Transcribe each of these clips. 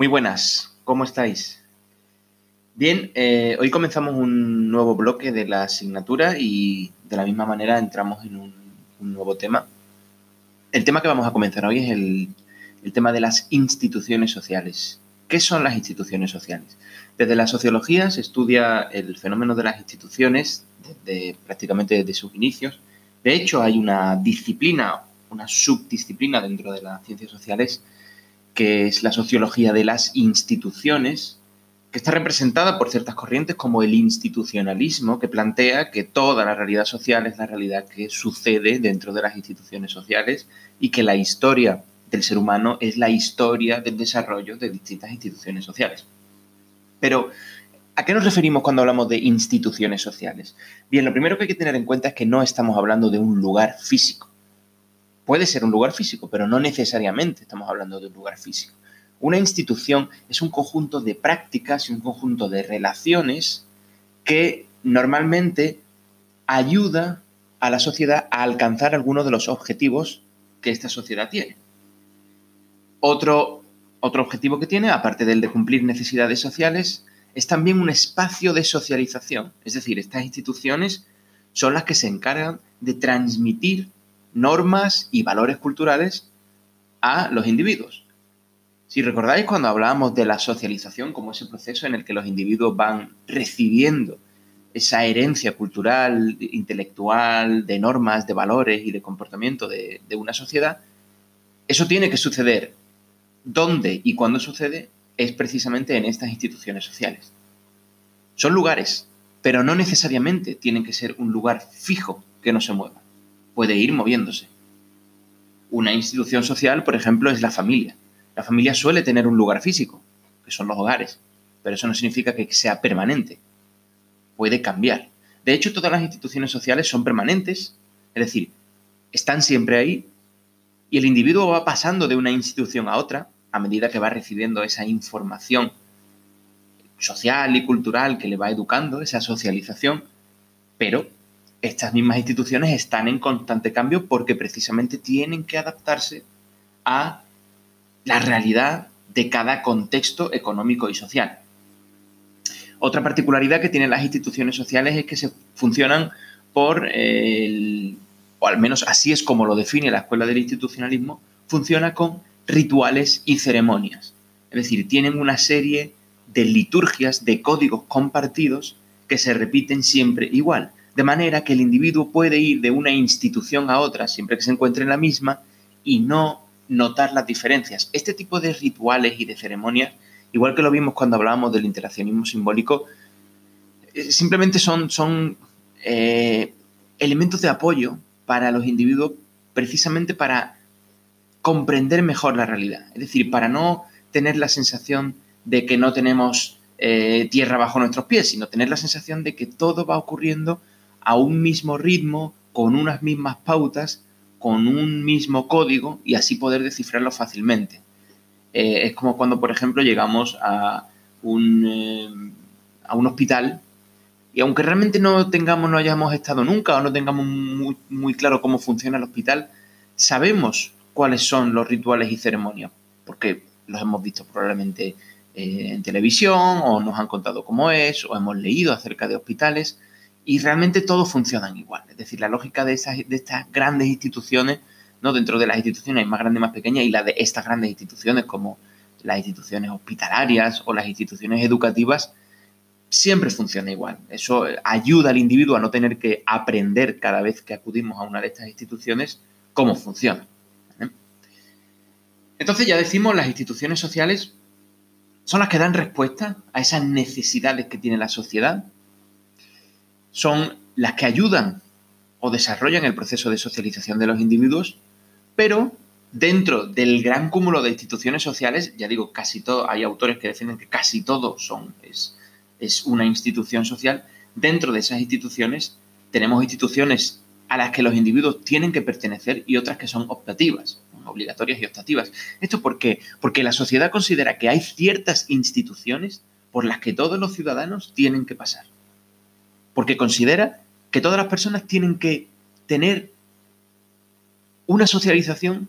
Muy buenas, ¿cómo estáis? Bien, eh, hoy comenzamos un nuevo bloque de la asignatura y de la misma manera entramos en un, nuevo tema. El tema que vamos a comenzar hoy es el, el tema de las instituciones sociales. ¿Qué son las instituciones sociales? Desde la sociología se estudia el fenómeno de las instituciones desde, prácticamente desde sus inicios. De hecho, hay una disciplina, una subdisciplina dentro de las ciencias sociales que es la sociología de las instituciones, que está representada por ciertas corrientes como el institucionalismo, que plantea que toda la realidad social es la realidad que sucede dentro de las instituciones sociales y que la historia del ser humano es la historia del desarrollo de distintas instituciones sociales. Pero, ¿a qué nos referimos cuando hablamos de instituciones sociales? Bien, lo primero que hay que tener en cuenta es que no estamos hablando de un lugar físico. Puede ser un lugar físico, pero no necesariamente estamos hablando de un lugar físico. Una institución es un conjunto de prácticas y un conjunto de relaciones que normalmente ayuda a la sociedad a alcanzar algunos de los objetivos que esta sociedad tiene. Otro, otro objetivo que tiene, aparte del de cumplir necesidades sociales, es también un espacio de socialización. Es decir, estas instituciones son las que se encargan de transmitir normas y valores culturales a los individuos. Si recordáis cuando hablábamos de la socialización como ese proceso en el que los individuos van recibiendo esa herencia cultural, intelectual, de normas, de valores y de comportamiento de, una sociedad, eso tiene que suceder. ¿Dónde y cuándo sucede? Es precisamente en estas instituciones sociales. Son lugares, pero no necesariamente tienen que ser un lugar fijo que no se mueva puede ir moviéndose. Una institución social, por ejemplo, es la familia. La familia suele tener un lugar físico, que son los hogares, pero eso no significa que sea permanente. Puede cambiar. De hecho, todas las instituciones sociales son permanentes, es decir, están siempre ahí y el individuo va pasando de una institución a otra a medida que va recibiendo esa información social y cultural que le va educando, esa socialización, pero estas mismas instituciones están en constante cambio porque precisamente tienen que adaptarse a la realidad de cada contexto económico y social. Otra particularidad que tienen las instituciones sociales es que se funcionan por, el, o al menos así es como lo define la Escuela del Institucionalismo, funciona con rituales y ceremonias. Es decir, tienen una serie de liturgias, de códigos compartidos que se repiten siempre igual de manera que el individuo puede ir de una institución a otra siempre que se encuentre en la misma y no notar las diferencias. Este tipo de rituales y de ceremonias, igual que lo vimos cuando hablábamos del interaccionismo simbólico, eh, simplemente son, son eh, elementos de apoyo para los individuos precisamente para comprender mejor la realidad. Es decir, para no tener la sensación de que no tenemos eh, tierra bajo nuestros pies, sino tener la sensación de que todo va ocurriendo a un mismo ritmo, con unas mismas pautas, con un mismo código y así poder descifrarlo fácilmente. Eh, es como cuando, por ejemplo, llegamos a un, eh, a un hospital y aunque realmente no tengamos, no hayamos estado nunca o no tengamos muy, muy claro cómo funciona el hospital, sabemos cuáles son los rituales y ceremonias, porque los hemos visto probablemente eh, en televisión o nos han contado cómo es o hemos leído acerca de hospitales y realmente todos funcionan igual. Es decir, la lógica de, esas, de estas grandes instituciones, ¿no? dentro de las instituciones hay más grandes y más pequeñas, y la de estas grandes instituciones como las instituciones hospitalarias o las instituciones educativas, siempre funciona igual. Eso ayuda al individuo a no tener que aprender cada vez que acudimos a una de estas instituciones cómo funciona. Entonces ya decimos, las instituciones sociales son las que dan respuesta a esas necesidades que tiene la sociedad son las que ayudan o desarrollan el proceso de socialización de los individuos, pero dentro del gran cúmulo de instituciones sociales, ya digo, casi todo, hay autores que defienden que casi todo son, es, es una institución social, dentro de esas instituciones tenemos instituciones a las que los individuos tienen que pertenecer y otras que son optativas, obligatorias y optativas. ¿Esto por qué? Porque la sociedad considera que hay ciertas instituciones por las que todos los ciudadanos tienen que pasar porque considera que todas las personas tienen que tener una socialización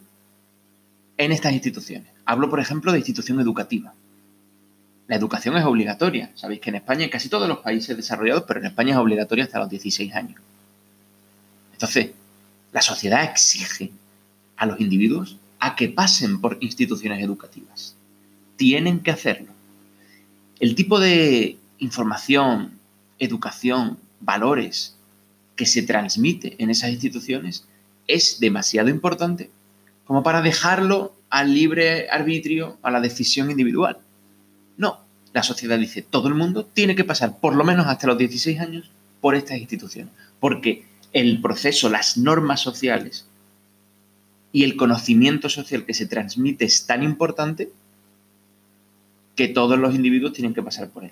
en estas instituciones. Hablo, por ejemplo, de institución educativa. la educación es obligatoria. Sabéis que en España, en casi todos los países desarrollados, pero en España es obligatoria hasta los 16 años. Entonces, la sociedad exige a los individuos a que pasen por instituciones educativas. Tienen que hacerlo. El tipo de información, educación, valores que se transmite en esas instituciones es demasiado importante como para dejarlo al libre arbitrio, a la decisión individual. No, la sociedad dice, todo el mundo tiene que pasar por lo menos hasta los 16 años por estas instituciones, porque el proceso, las normas sociales y el conocimiento social que se transmite es tan importante que todos los individuos tienen que pasar por él.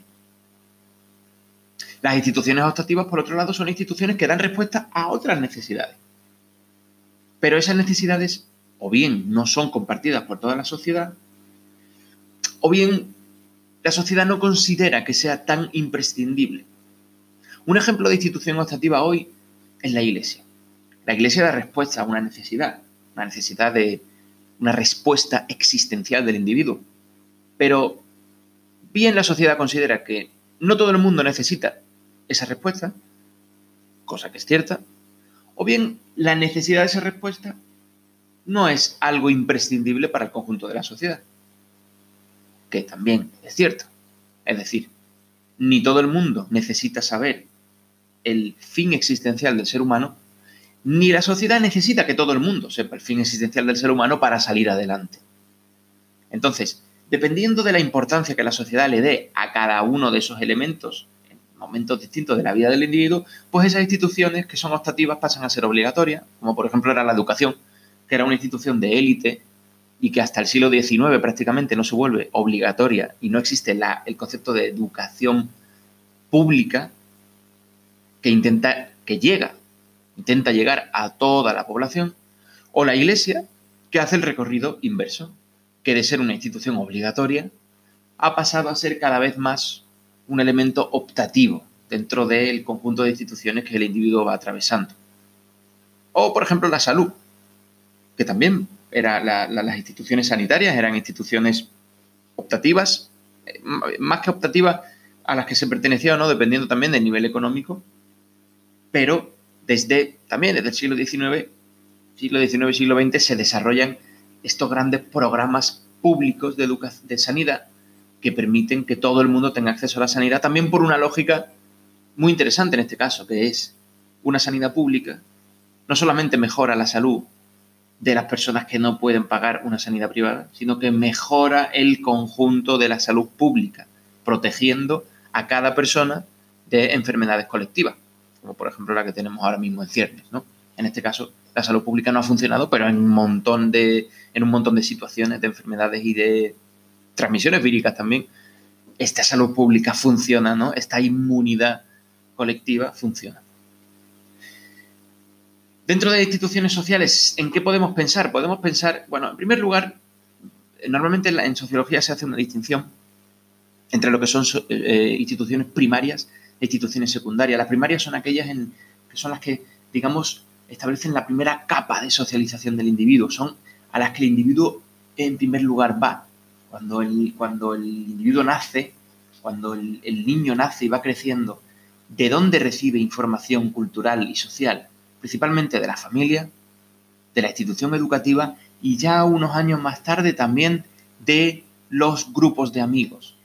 Las instituciones optativas, por otro lado, son instituciones que dan respuesta a otras necesidades. Pero esas necesidades o bien no son compartidas por toda la sociedad, o bien la sociedad no considera que sea tan imprescindible. Un ejemplo de institución optativa hoy es la iglesia. La iglesia da respuesta a una necesidad, una necesidad de una respuesta existencial del individuo. Pero bien la sociedad considera que no todo el mundo necesita esa respuesta, cosa que es cierta, o bien la necesidad de esa respuesta no es algo imprescindible para el conjunto de la sociedad, que también es cierto. Es decir, ni todo el mundo necesita saber el fin existencial del ser humano, ni la sociedad necesita que todo el mundo sepa el fin existencial del ser humano para salir adelante. Entonces, dependiendo de la importancia que la sociedad le dé a cada uno de esos elementos en momentos distintos de la vida del individuo, pues esas instituciones que son optativas pasan a ser obligatorias, como por ejemplo era la educación, que era una institución de élite y que hasta el siglo XIX prácticamente no se vuelve obligatoria y no existe la, el concepto de educación pública que intenta, que llega, intenta llegar a toda la población, o la Iglesia, que hace el recorrido inverso, que de ser una institución obligatoria ha pasado a ser cada vez más un elemento optativo dentro del conjunto de instituciones que el individuo va atravesando. O, por ejemplo, la salud, que también era las instituciones sanitarias eran instituciones optativas, eh, más que optativas a las que se pertenecía o no, dependiendo también del nivel económico, pero desde también desde el siglo XIX, siglo XIX, siglo XX se desarrollan estos grandes programas públicos de, de sanidad que permiten que todo el mundo tenga acceso a la sanidad, también por una lógica muy interesante en este caso, que es una sanidad pública no solamente mejora la salud de las personas que no pueden pagar una sanidad privada, sino que mejora el conjunto de la salud pública, protegiendo a cada persona de enfermedades colectivas, como por ejemplo la que tenemos ahora mismo en ciernes. ¿no? En este caso, la salud pública no ha funcionado, pero en un montón de, en un montón de situaciones de enfermedades y de transmisiones víricas también, esta salud pública funciona, ¿no? Esta inmunidad colectiva funciona. Dentro de instituciones sociales, ¿en qué podemos pensar? Podemos pensar, bueno, en primer lugar, normalmente en sociología se hace una distinción entre lo que son eh, instituciones primarias e instituciones secundarias. Las primarias son aquellas en, que son las que, digamos, establecen la primera capa de socialización del individuo, son a las que el individuo en primer lugar va. Cuando el, cuando el individuo nace, cuando el niño nace y va creciendo, ¿de dónde recibe información cultural y social? principalmente de la familia, de la institución educativa y ya unos años más tarde también de los grupos de amigos,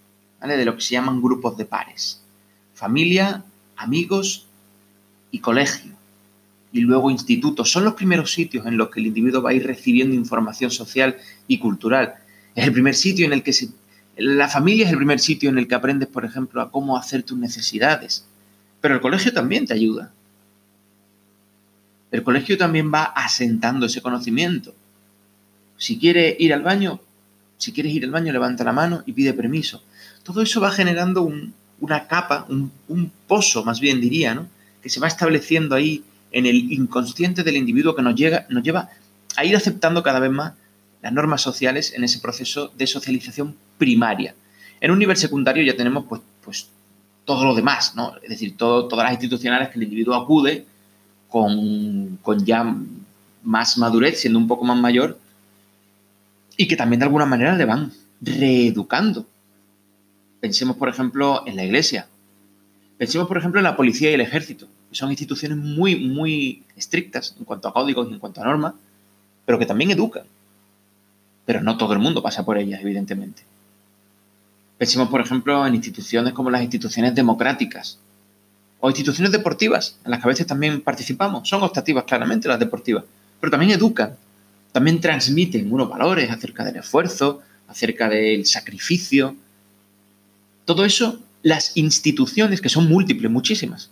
de lo que se llaman grupos de pares. Familia, amigos y colegio. Y luego institutos. Son los primeros sitios en los que el individuo va a ir recibiendo información social y cultural. Es el primer sitio en el que se... La familia es el primer sitio en el que aprendes, por ejemplo, a cómo hacer tus necesidades. Pero el colegio también te ayuda. El colegio también va asentando ese conocimiento. Si quiere ir al baño, si quieres ir al baño, levanta la mano y pide permiso. Todo eso va generando una capa, un, pozo, más bien diría, ¿no? que se va estableciendo ahí en el inconsciente del individuo que nos, llega, nos lleva a ir aceptando cada vez más las normas sociales en ese proceso de socialización primaria. En un nivel secundario ya tenemos pues, pues todo lo demás, ¿no? Es decir, todo, todas las institucionales que el individuo acude con, ya más madurez, siendo un poco más mayor, y que también de alguna manera le van reeducando. Pensemos, por ejemplo, en la iglesia. Pensemos, por ejemplo, en la policía y el ejército, que son instituciones muy, muy estrictas en cuanto a códigos y en cuanto a normas, pero que también educan. Pero no todo el mundo pasa por ellas, evidentemente. Pensemos, por ejemplo, en instituciones como las instituciones democráticas o instituciones deportivas, en las que a veces también participamos. Son optativas, claramente, las deportivas, pero también educan, también transmiten unos valores acerca del esfuerzo, acerca del sacrificio. Todo eso, las instituciones, que son múltiples, muchísimas,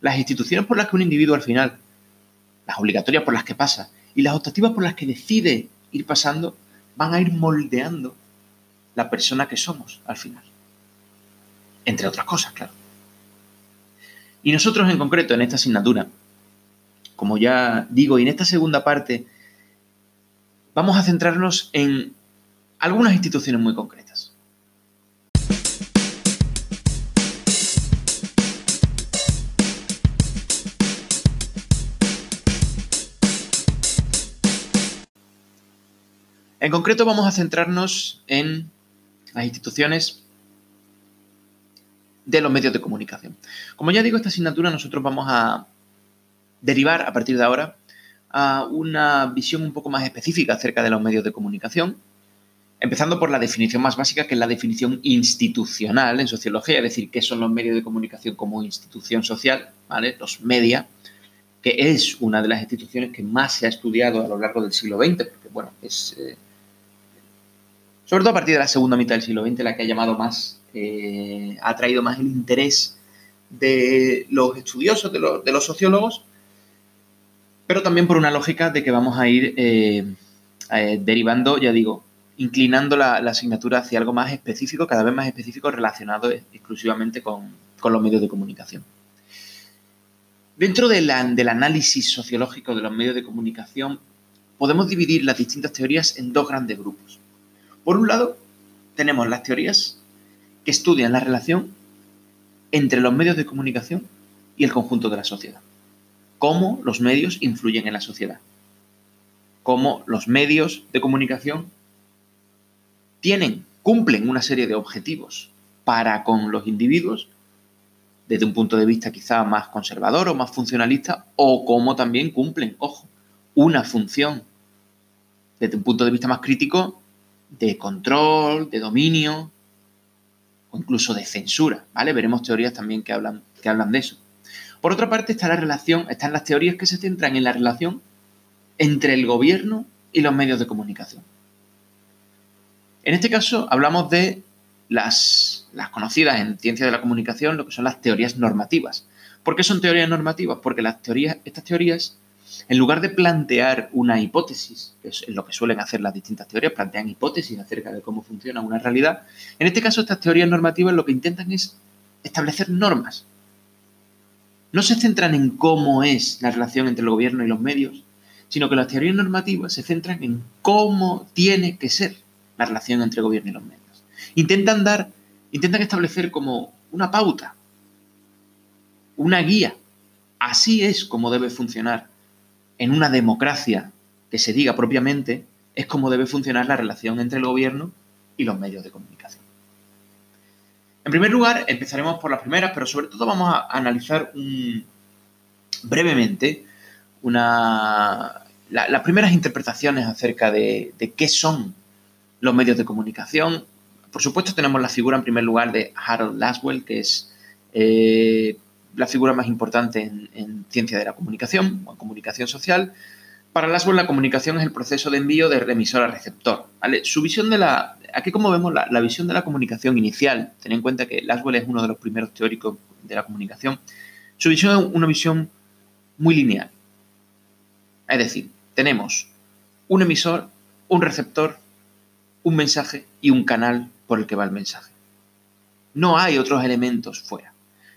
las instituciones por las que un individuo al final, las obligatorias por las que pasa y las optativas por las que decide ir pasando, van a ir moldeando la persona que somos al final. Entre otras cosas, claro. Y nosotros en concreto en esta asignatura, como ya digo, y en esta segunda parte, vamos a centrarnos en algunas instituciones muy concretas. En concreto vamos a centrarnos en las instituciones de los medios de comunicación. Como ya digo, esta asignatura nosotros vamos a derivar a partir de ahora a una visión un poco más específica acerca de los medios de comunicación, empezando por la definición más básica, que es la definición institucional en sociología, es decir, qué son los medios de comunicación como institución social, ¿vale? Los media, que es una de las instituciones que más se ha estudiado a lo largo del siglo XX, porque, bueno, es... Eh, sobre todo a partir de la segunda mitad del siglo XX, la que ha llamado más, eh, ha traído más el interés de los estudiosos, de los, sociólogos, pero también por una lógica de que vamos a ir eh, eh, derivando, ya digo, inclinando la, asignatura hacia algo más específico, cada vez más específico, relacionado exclusivamente con, los medios de comunicación. Dentro del análisis sociológico de los medios de comunicación, podemos dividir las distintas teorías en dos grandes grupos. Por un lado, tenemos las teorías que estudian la relación entre los medios de comunicación y el conjunto de la sociedad. Cómo los medios influyen en la sociedad. Cómo los medios de comunicación tienen, cumplen una serie de objetivos para con los individuos desde un punto de vista quizá más conservador o más funcionalista, o cómo también cumplen, ojo, una función desde un punto de vista más crítico de control, de dominio o incluso de censura, ¿vale? Veremos teorías también que hablan, que hablan de eso. Por otra parte está la relación, están las teorías que se centran en la relación entre el gobierno y los medios de comunicación. En este caso hablamos de las, las conocidas en ciencia de la comunicación, lo que son las teorías normativas. ¿Por qué son teorías normativas? Porque las teorías, estas teorías en lugar de plantear una hipótesis, que es lo que suelen hacer las distintas teorías, plantean hipótesis acerca de cómo funciona una realidad, en este caso estas teorías normativas lo que intentan es establecer normas. No se centran en cómo es la relación entre el gobierno y los medios, sino que las teorías normativas se centran en cómo tiene que ser la relación entre el gobierno y los medios. Intentan dar, intentan establecer como una pauta, una guía. Así es como debe funcionar en una democracia que se diga propiamente, es como debe funcionar la relación entre el gobierno y los medios de comunicación. En primer lugar, empezaremos por las primeras, pero sobre todo vamos a analizar brevemente las primeras interpretaciones acerca de, qué son los medios de comunicación. Por supuesto, tenemos la figura en primer lugar de Harold Laswell, que es eh, la figura más importante en, ciencia de la comunicación o en comunicación social. Para Laswell la comunicación es el proceso de envío de emisor a receptor. Su visión de la... Aquí como vemos la, visión de la comunicación inicial, ten en cuenta que Laswell es uno de los primeros teóricos de la comunicación, su visión es una visión muy lineal. Es decir, tenemos un emisor, un receptor, un mensaje y un canal por el que va el mensaje. No hay otros elementos fuera.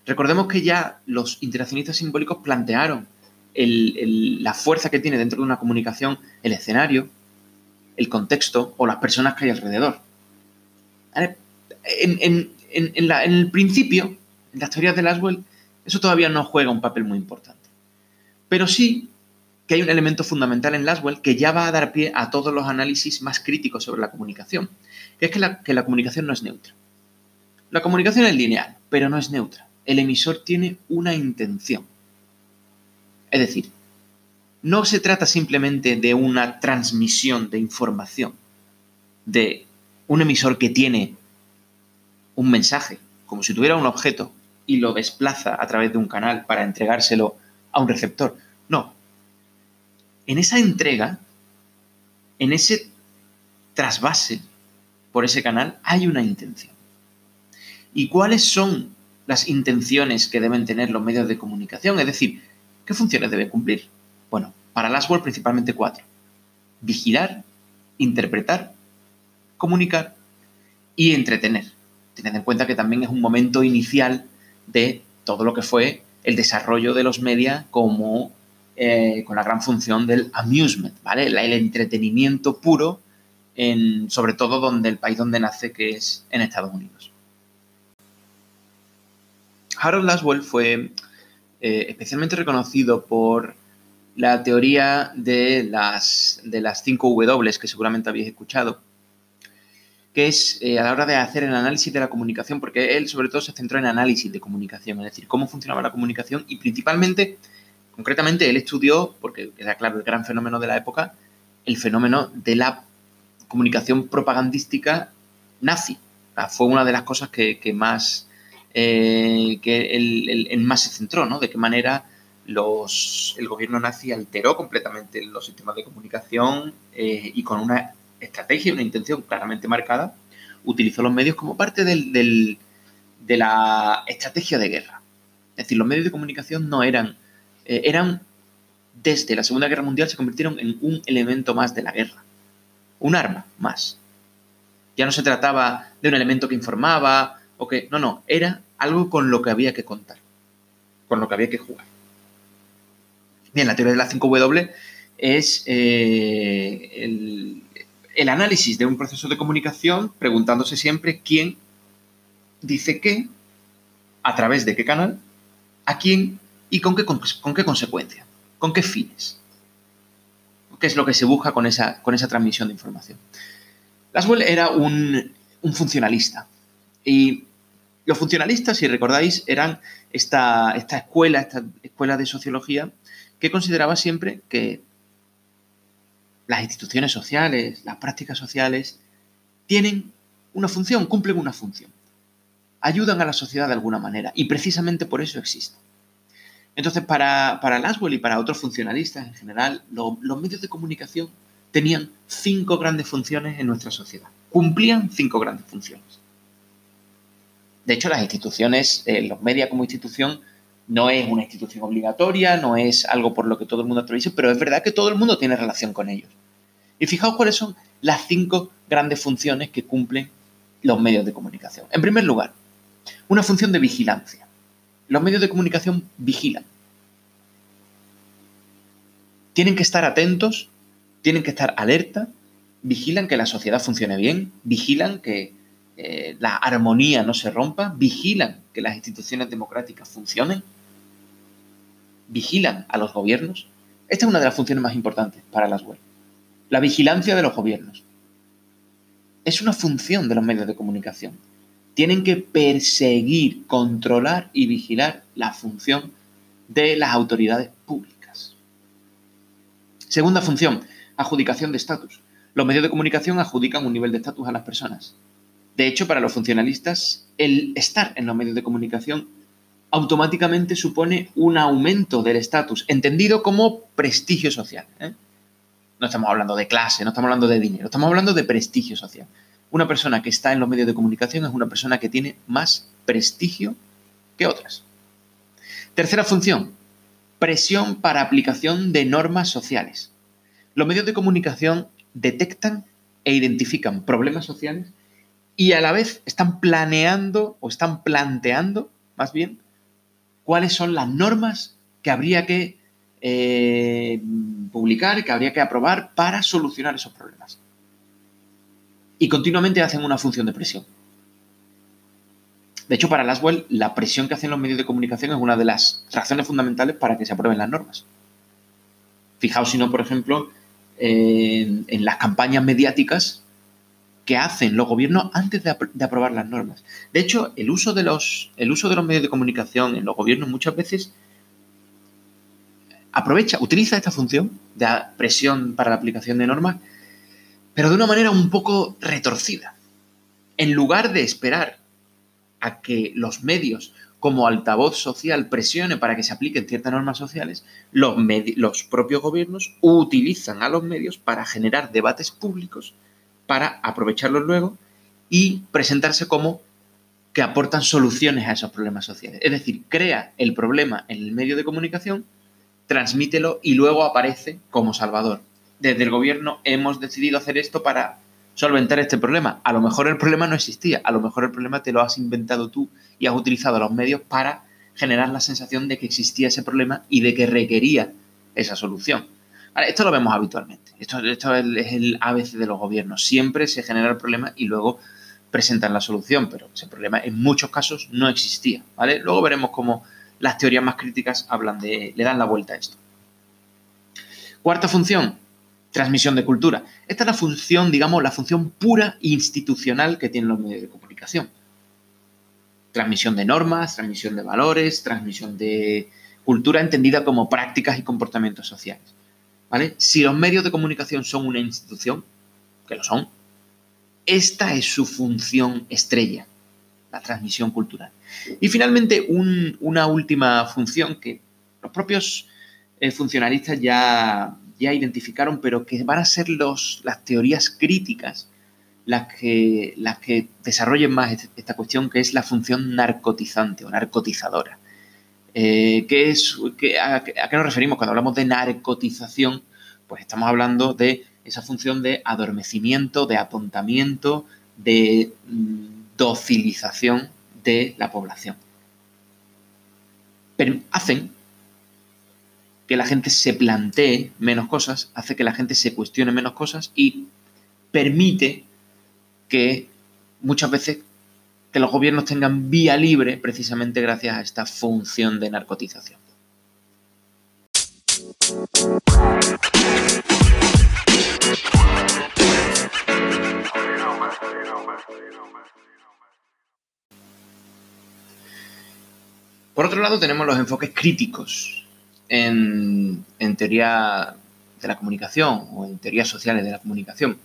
Recordemos que ya los interaccionistas simbólicos plantearon la fuerza que tiene dentro de una comunicación el escenario, el contexto o las personas que hay alrededor. En, el principio, en las teorías de Laswell, eso todavía no juega un papel muy importante. Pero sí que hay un elemento fundamental en Laswell que ya va a dar pie a todos los análisis más críticos sobre la comunicación, que es la, que la comunicación no es neutra. La comunicación es lineal, pero no es neutra. El emisor tiene una intención. Es decir, no se trata simplemente de una transmisión de información, de un emisor que tiene un mensaje, como si tuviera un objeto y lo desplaza a través de un canal para entregárselo a un receptor. No. En esa entrega, en ese trasvase por ese canal, hay una intención. ¿Y cuáles son las intenciones que deben tener los medios de comunicación? Es decir, ¿qué funciones deben cumplir? Bueno, para Laswell principalmente cuatro. Vigilar, interpretar, comunicar y entretener. Tened en cuenta que también es un momento inicial de todo lo que fue el desarrollo de los medios como eh, con la gran función del amusement, ¿vale? El, entretenimiento puro, en, sobre todo donde el país donde nace, que es en Estados Unidos. Harold Laswell fue eh, especialmente reconocido por la teoría de las, de las 5 W que seguramente habéis escuchado, que es eh, a la hora de hacer el análisis de la comunicación, porque él sobre todo se centró en análisis de comunicación, es decir, cómo funcionaba la comunicación y principalmente, concretamente, él estudió, porque era claro el gran fenómeno de la época, el fenómeno de la comunicación propagandística nazi. fue una de las cosas que, más, eh, que él, más se centró, ¿no? De qué manera los, el gobierno nazi alteró completamente los sistemas de comunicación eh, y con una estrategia, una intención claramente marcada, utilizó los medios como parte de la estrategia de guerra. Es decir, los medios de comunicación no eran, eh, eran, desde la Segunda Guerra Mundial se convirtieron en un elemento más de la guerra, un arma más. Ya no se trataba de un elemento que informaba o que, no, no, era algo con lo que había que contar, con lo que había que jugar. Bien, la teoría de la 5W es eh, el, análisis de un proceso de comunicación preguntándose siempre quién dice qué, a través de qué canal, a quién y con qué, con, qué consecuencia, con qué fines. ¿Qué es lo que se busca con esa, con esa transmisión de información? Laswell era un, funcionalista y los funcionalistas, si recordáis, eran esta, esta escuela, esta escuela de sociología que consideraba siempre que las instituciones sociales, las prácticas sociales, tienen una función, cumplen una función. Ayudan a la sociedad de alguna manera y precisamente por eso existen. Entonces, para, para Laswell y para otros funcionalistas en general, los medios de comunicación tenían cinco grandes funciones en nuestra sociedad. Cumplían cinco grandes funciones. De hecho, las instituciones, eh, los medios como institución, no es una institución obligatoria, no es algo por lo que todo el mundo atraviesa, pero es verdad que todo el mundo tiene relación con ellos. Y fijaos cuáles son las cinco grandes funciones que cumplen los medios de comunicación. En primer lugar, una función de vigilancia. Los medios de comunicación vigilan. Tienen que estar atentos, tienen que estar alerta, vigilan que la sociedad funcione bien, vigilan que eh, la armonía no se rompa, vigilan que las instituciones democráticas funcionen, vigilan a los gobiernos. Esta es una de las funciones más importantes para las web. La vigilancia de los gobiernos. Es una función de los medios de comunicación. Tienen que perseguir, controlar y vigilar la función de las autoridades públicas. Segunda función, adjudicación de estatus. Los medios de comunicación adjudican un nivel de estatus a las personas. De hecho, para los funcionalistas, el estar en los medios de comunicación automáticamente supone un aumento del estatus, entendido como prestigio social. ¿eh? No estamos hablando de clase, no estamos hablando de dinero, estamos hablando de prestigio social. Una persona que está en los medios de comunicación es una persona que tiene más prestigio que otras. Tercera función, presión para aplicación de normas sociales. Los medios de comunicación detectan e identifican problemas sociales y a la vez están planeando o están planteando, más bien, cuáles son las normas que habría que eh, publicar, que habría que aprobar para solucionar esos problemas. Y continuamente hacen una función de presión. De hecho, para Laswell, la presión que hacen los medios de comunicación es una de las razones fundamentales para que se aprueben las normas. Fijaos si no, por ejemplo, en, las campañas mediáticas que hacen los gobiernos antes de, aprobar las normas. De hecho, el uso, de los, el uso de los medios de comunicación en los gobiernos muchas veces aprovecha, utiliza esta función de presión para la aplicación de normas, pero de una manera un poco retorcida. En lugar de esperar a que los medios como altavoz social presione para que se apliquen ciertas normas sociales, los, los propios gobiernos utilizan a los medios para generar debates públicos, para aprovecharlos luego y presentarse como que aportan soluciones a esos problemas sociales. Es decir, crea el problema en el medio de comunicación transmítelo y luego aparece como salvador. Desde el gobierno hemos decidido hacer esto para solventar este problema. A lo mejor el problema no existía, a lo mejor el problema te lo has inventado tú y has utilizado los medios para generar la sensación de que existía ese problema y de que requería esa solución. Esto lo vemos habitualmente. Esto, es el ABC de los gobiernos. Siempre se genera el problema y luego presentan la solución, pero ese problema en muchos casos no existía. ¿vale? Luego veremos cómo las teorías más críticas hablan de, le dan la vuelta a esto. Cuarta función, transmisión de cultura. Esta es la función, digamos, la función pura institucional que tienen los medios de comunicación. Transmisión de normas, transmisión de valores, transmisión de cultura entendida como prácticas y comportamientos sociales. ¿Vale? Si los medios de comunicación son una institución, que lo son, esta es su función estrella la transmisión cultural. Y finalmente, una última función que los propios eh, funcionalistas ya, ya identificaron, pero que van a ser las teorías críticas las que, las que desarrollen más esta cuestión, que es la función narcotizante o narcotizadora. Eh, ¿qué es, a, qué nos referimos cuando hablamos de narcotización? Pues estamos hablando de esa función de adormecimiento, de atontamiento, de mm, docilización de la población. Hacen que la gente se plantee menos cosas, hace que la gente se cuestione menos cosas y permite que muchas veces que los gobiernos tengan vía libre precisamente gracias a esta función de narcotización. Por otro lado, tenemos los enfoques críticos en, teoría de la comunicación o en teorías sociales de la comunicación.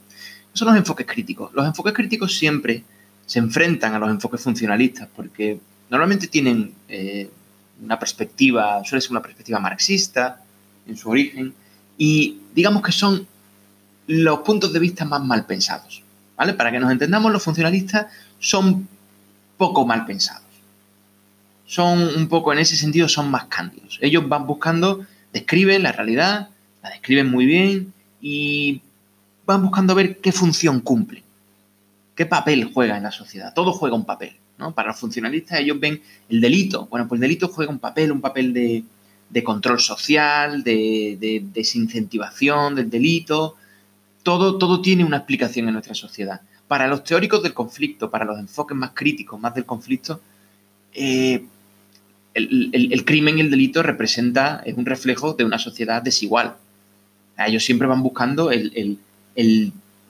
son los enfoques críticos? Los enfoques críticos siempre se enfrentan a los enfoques funcionalistas porque normalmente tienen eh, una perspectiva, suele ser una perspectiva marxista en su origen y digamos que son los puntos de vista más mal pensados. ¿vale? Para que nos entendamos, los funcionalistas son poco mal pensados son un poco, en ese sentido, son más cándidos. Ellos van buscando, describen la realidad, la describen muy bien y van buscando ver qué función cumple, qué papel juega en la sociedad. Todo juega un papel. ¿no? Para los funcionalistas ellos ven el delito. Bueno, pues el delito juega un papel, un papel de, control social, de, desincentivación del delito. Todo, todo tiene una explicación en nuestra sociedad. Para los teóricos del conflicto, para los enfoques más críticos, más del conflicto, eh, el, crimen y el delito representa, es un reflejo de una sociedad desigual. Ellos siempre van buscando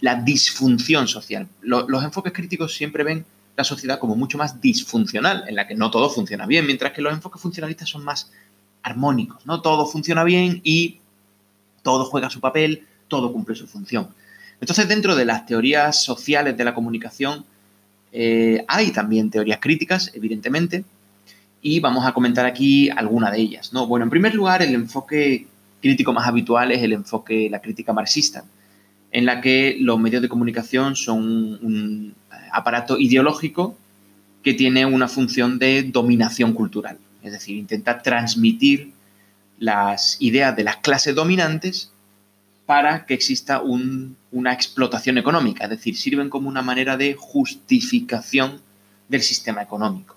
la disfunción social. los enfoques críticos siempre ven la sociedad como mucho más disfuncional, en la que no todo funciona bien, mientras que los enfoques funcionalistas son más armónicos, ¿no? Todo funciona bien y todo juega su papel, todo cumple su función. Entonces, dentro de las teorías sociales de la comunicación, eh, hay también teorías críticas, evidentemente, y vamos a comentar aquí alguna de ellas. ¿no? Bueno, en primer lugar, el enfoque crítico más habitual es el enfoque, la crítica marxista, en la que los medios de comunicación son un aparato ideológico que tiene una función de dominación cultural, es decir, intenta transmitir las ideas de las clases dominantes para que exista una explotación económica, es decir, sirven como una manera de justificación del sistema económico.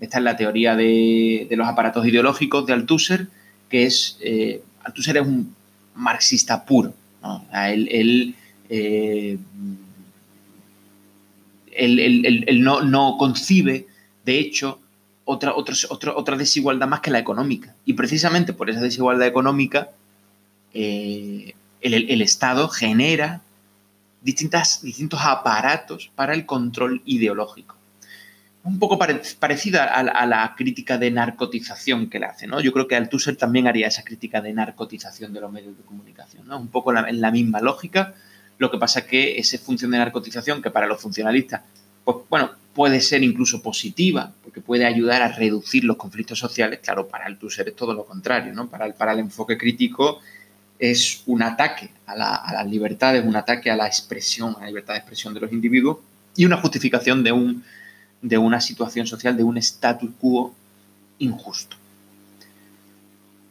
Esta es la teoría de, los aparatos ideológicos de Althusser, que es, eh, Althusser es un marxista puro. ¿No? Él, eh, no, concibe, de hecho, otra, desigualdad más que la económica. Y precisamente por esa desigualdad económica, eh, el, Estado genera distintas, distintos aparatos para el control ideológico. Un poco parecida a, la crítica de narcotización que le hace, ¿no? Yo creo que Althusser también haría esa crítica de narcotización de los medios de comunicación, ¿no? Un poco en la misma lógica, lo que pasa es que esa función de narcotización, que para los funcionalistas, pues bueno, puede ser incluso positiva, porque puede ayudar a reducir los conflictos sociales, claro, para Althusser es todo lo contrario, ¿no? Para el, para el enfoque crítico es un ataque a, las libertades, un ataque a la expresión, a la libertad de expresión de los individuos y una justificación de, un, de una situación social, de un status quo injusto.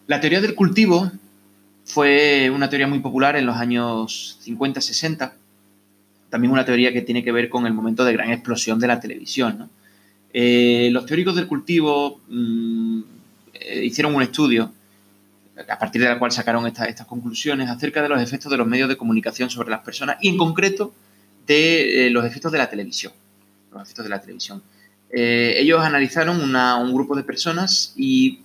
La teoría del cultivo fue una teoría muy popular en los años 50-60, también una teoría que tiene que ver con el momento de gran explosión de la televisión. Eh, los teóricos del cultivo mm, eh, hicieron un estudio a partir de la cual sacaron estas conclusiones acerca de los efectos de los medios de comunicación sobre las personas y en concreto de eh, los efectos de la televisión. Los efectos de la televisión. Eh, ellos analizaron un grupo de personas y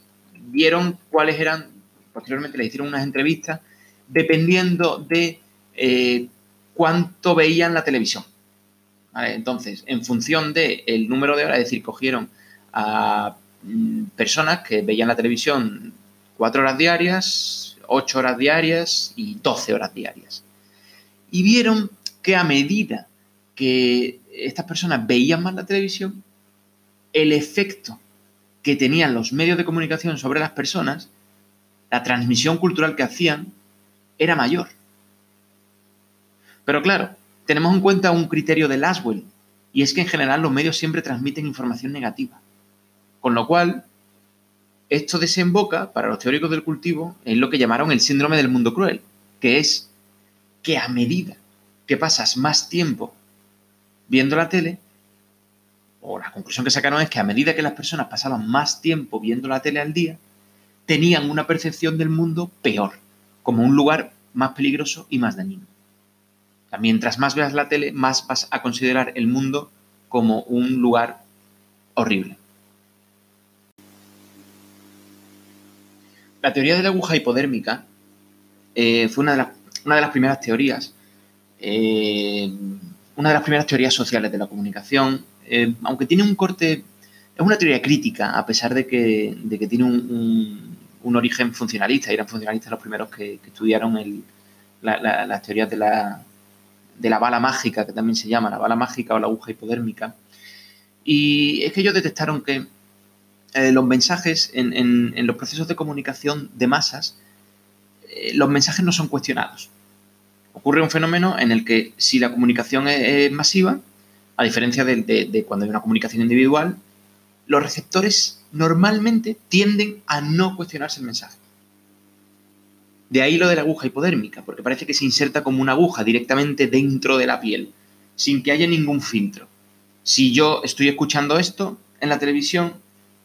vieron cuáles eran, posteriormente les hicieron unas entrevistas dependiendo de eh, cuánto veían la televisión. Entonces, en función del número de horas, es decir, cogieron a mm, personas que veían la televisión Cuatro horas diarias, ocho horas diarias y 12 horas diarias. Y vieron que a medida que estas personas veían más la televisión, el efecto que tenían los medios de comunicación sobre las personas, la transmisión cultural que hacían, era mayor. Pero claro, tenemos en cuenta un criterio de Laswell, y es que en general los medios siempre transmiten información negativa. Con lo cual, esto desemboca, para los teóricos del cultivo, en lo que llamaron el síndrome del mundo cruel, que es que a medida que pasas más tiempo viendo la tele, o la conclusión que sacaron es que a medida que las personas pasaban más tiempo viendo la tele al día, tenían una percepción del mundo peor, como un lugar más peligroso y más dañino. mientras más veas la tele, más vas a considerar el mundo como un lugar horrible. La teoría de la aguja hipodérmica eh, fue una de, las, primeras teorías, eh, una de las primeras teorías sociales de la comunicación, eh, aunque tiene un corte, es una teoría crítica, a pesar de que, tiene un, origen funcionalista, y eran funcionalistas los primeros que, estudiaron las teorías de la, de la bala mágica, que también se llama la bala mágica o la aguja hipodérmica. Y es que ellos detectaron que eh, los mensajes en, los procesos de comunicación de masas, eh, los mensajes no son cuestionados. Ocurre un fenómeno en el que si la comunicación es, masiva, a diferencia de, cuando hay una comunicación individual, los receptores normalmente tienden a no cuestionarse el mensaje. De ahí lo de la aguja hipodérmica, porque parece que se inserta como una aguja directamente dentro de la piel, sin que haya ningún filtro. Si yo estoy escuchando esto en la televisión,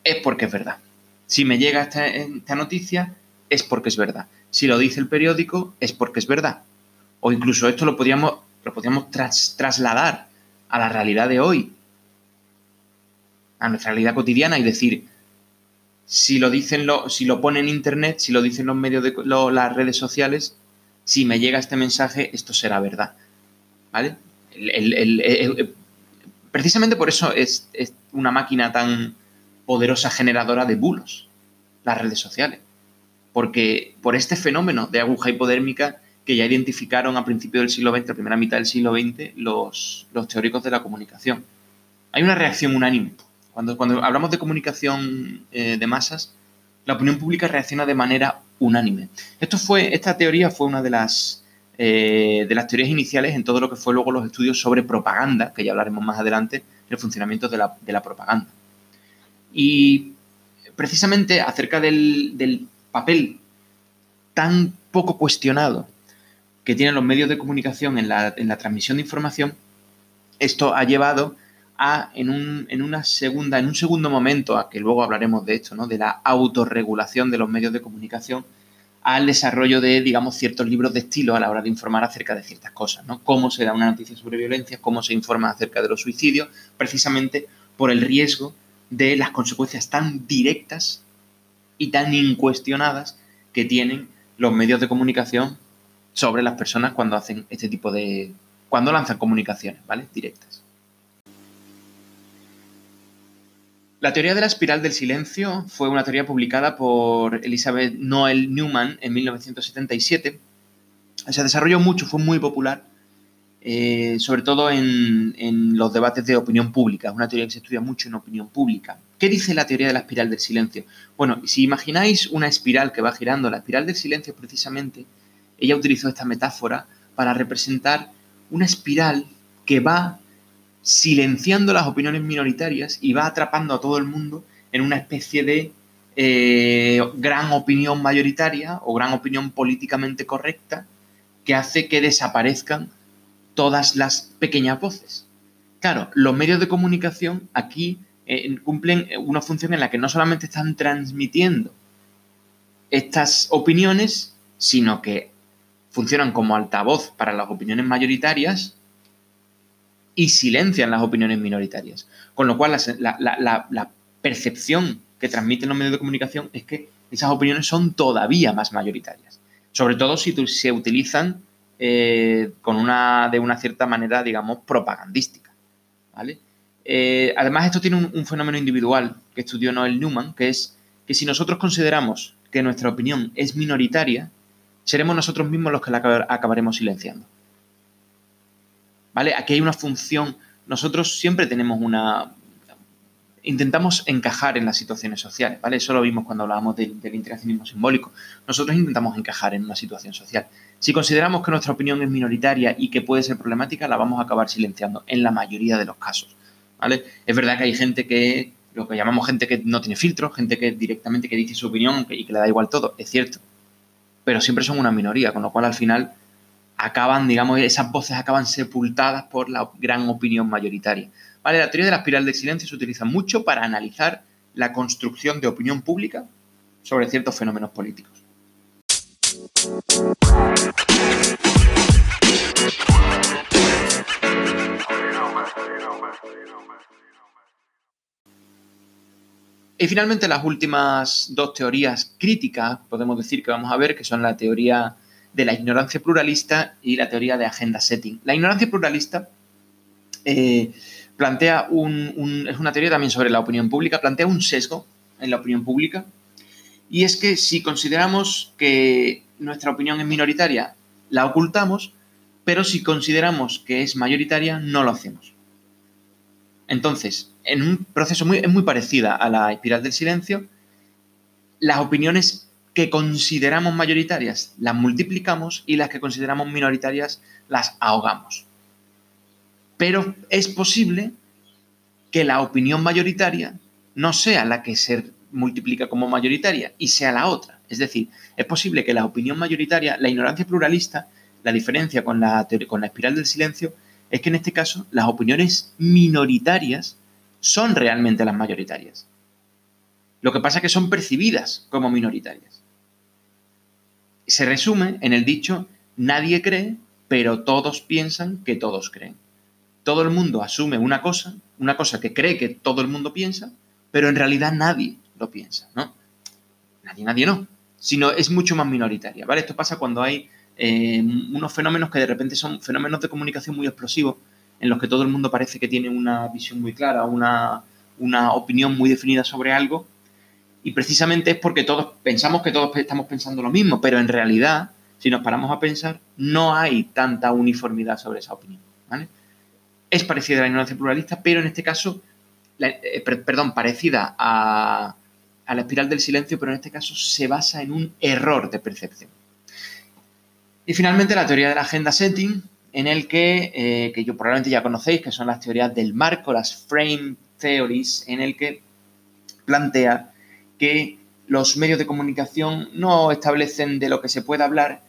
es porque es verdad. Si me llega esta, noticia, es porque es verdad. Si lo dice el periódico, es porque es verdad. O incluso esto lo podríamos, lo podríamos trasladar a la realidad de hoy, a nuestra realidad cotidiana y decir, si lo dicen lo, si lo pone en internet, si lo dicen los medios de las redes sociales, si me llega este mensaje, esto será verdad. ¿Vale? precisamente por eso es, es, una máquina tan, poderosa generadora de bulos, las redes sociales. Porque por este fenómeno de aguja hipodérmica que ya identificaron a principios del siglo XX, primera mitad del siglo XX, los, los teóricos de la comunicación. Hay una reacción unánime. Cuando, cuando hablamos de comunicación eh, de masas, la opinión pública reacciona de manera unánime. Esto fue, esta teoría fue una de las, eh, de las teorías iniciales en todo lo que fue luego los estudios sobre propaganda, que ya hablaremos más adelante, el funcionamiento de la, de la propaganda. Y precisamente acerca del, papel tan poco cuestionado que tienen los medios de comunicación en la, transmisión de información, esto ha llevado a, en un, en una segunda, en un segundo momento, a que luego hablaremos de esto, ¿no? de la autorregulación de los medios de comunicación, al desarrollo de, digamos, ciertos libros de estilo a la hora de informar acerca de ciertas cosas, ¿no? Cómo se da una noticia sobre violencia, cómo se informa acerca de los suicidios, precisamente por el riesgo de las consecuencias tan directas y tan incuestionadas que tienen los medios de comunicación sobre las personas cuando hacen este tipo de cuando lanzan comunicaciones, ¿vale? Directas. La teoría de la espiral del silencio fue una teoría publicada por Elizabeth Noel Newman en 1977. Se desarrolló mucho, fue muy popular, eh, sobre todo en, en, los debates de opinión pública. Es una teoría que se estudia mucho en opinión pública. ¿Qué dice la teoría de la espiral del silencio? Bueno, si imagináis una espiral que va girando, la espiral del silencio precisamente, ella utilizó esta metáfora para representar una espiral que va silenciando las opiniones minoritarias y va atrapando a todo el mundo en una especie de eh, gran opinión mayoritaria o gran opinión políticamente correcta que hace que desaparezcan todas las pequeñas voces. Claro, los medios de comunicación aquí eh, cumplen una función en la que no solamente están transmitiendo estas opiniones, sino que funcionan como altavoz para las opiniones mayoritarias y silencian las opiniones minoritarias. Con lo cual, la, percepción que transmiten los medios de comunicación es que esas opiniones son todavía más mayoritarias. Sobre todo si se utilizan eh, con una, de una cierta manera, digamos, propagandística. ¿vale? Eh, además, esto tiene un, fenómeno individual que estudió Noel Newman, que es que si nosotros consideramos que nuestra opinión es minoritaria, seremos nosotros mismos los que la acabaremos silenciando. ¿Vale? Aquí hay una función. Nosotros siempre tenemos una. Intentamos encajar en las situaciones sociales, ¿vale? Eso lo vimos cuando hablábamos del, del interaccionismo simbólico. Nosotros intentamos encajar en una situación social. Si consideramos que nuestra opinión es minoritaria y que puede ser problemática, la vamos a acabar silenciando en la mayoría de los casos. ¿vale? Es verdad que hay gente que, lo que llamamos gente que no tiene filtro, gente que directamente que dice su opinión y que le da igual todo, es cierto. Pero siempre son una minoría, con lo cual al final acaban, digamos, esas voces acaban sepultadas por la gran opinión mayoritaria. ¿Vale? La teoría de la espiral del silencio se utiliza mucho para analizar la construcción de opinión pública sobre ciertos fenómenos políticos. Y finalmente las últimas dos teorías críticas, podemos decir que vamos a ver, que son la teoría de la ignorancia pluralista y la teoría de agenda setting. La ignorancia pluralista eh, plantea un, es una teoría también sobre la opinión pública, plantea un sesgo en la opinión pública y es que si consideramos que nuestra opinión es minoritaria, la ocultamos, pero si consideramos que es mayoritaria, no lo hacemos. Entonces, en un proceso muy, es muy parecida a la espiral del silencio, las opiniones que consideramos mayoritarias las multiplicamos y las que consideramos minoritarias las ahogamos. Pero es posible que la opinión mayoritaria no sea la que se multiplica como mayoritaria y sea la otra. Es decir, es posible que la opinión mayoritaria, la ignorancia pluralista, la diferencia con la, con la espiral del silencio, es que en este caso las opiniones minoritarias son realmente las mayoritarias. Lo que pasa es que son percibidas como minoritarias se resume en el dicho, nadie cree, pero todos piensan que todos creen. Todo el mundo asume una cosa, una cosa que cree que todo el mundo piensa, pero en realidad nadie lo piensa, ¿no? Nadie, nadie no, sino es mucho más minoritaria, ¿vale? Esto pasa cuando hay eh, unos fenómenos que de repente son fenómenos de comunicación muy explosivos, en los que todo el mundo parece que tiene una visión muy clara, una, una opinión muy definida sobre algo, y precisamente es porque todos pensamos que todos estamos pensando lo mismo, pero en realidad, si nos paramos a pensar, no hay tanta uniformidad sobre esa opinión. Es parecida a la ignorancia pluralista, pero en este caso, eh, perdón, parecida a, la espiral del silencio, pero en este caso se basa en un error de percepción. Y finalmente la teoría de la agenda setting, en el que, eh, que yo probablemente ya conocéis, que son las teorías del marco, las frame theories, en el que plantea que los medios de comunicación no establecen de lo que se puede hablar,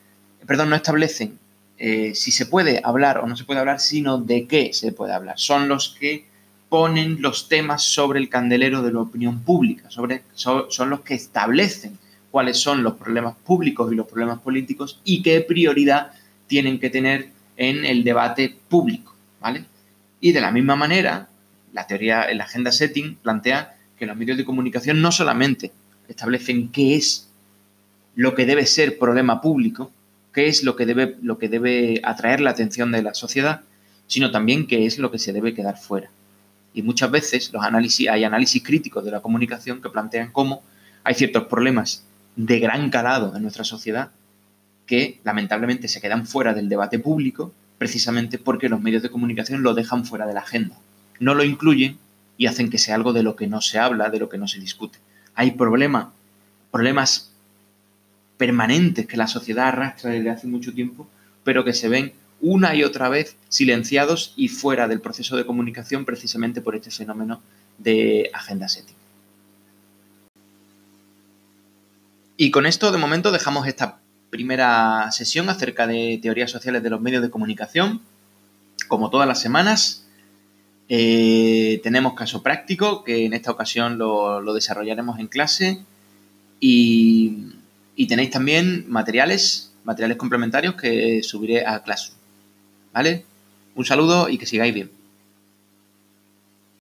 perdón, no establecen eh, si se puede hablar o no se puede hablar, sino de qué se puede hablar. Son los que ponen los temas sobre el candelero de la opinión pública, sobre, son los que establecen cuáles son los problemas públicos y los problemas políticos y qué prioridad tienen que tener en el debate público, ¿vale? Y de la misma manera, la teoría, la agenda setting plantea que los medios de comunicación no solamente establecen qué es lo que debe ser problema público, qué es lo que debe, lo que debe atraer la atención de la sociedad, sino también qué es lo que se debe quedar fuera. Y muchas veces los análisis, hay análisis críticos de la comunicación que plantean cómo hay ciertos problemas de gran calado en nuestra sociedad que lamentablemente se quedan fuera del debate público precisamente porque los medios de comunicación lo dejan fuera de la agenda. No lo incluyen y hacen que sea algo de lo que no se habla, de lo que no se discute. Hay problemas, problemas permanentes que la sociedad arrastra desde hace mucho tiempo, pero que se ven una y otra vez silenciados y fuera del proceso de comunicación precisamente por este fenómeno de agenda éticas. Y con esto, de momento, dejamos esta primera sesión acerca de teorías sociales de los medios de comunicación. Como todas las semanas, eh, tenemos caso práctico, que en esta ocasión lo, desarrollaremos en clase. Y, y, tenéis también materiales, materiales complementarios que subiré a Classroom. ¿Vale? Un saludo y que sigáis bien.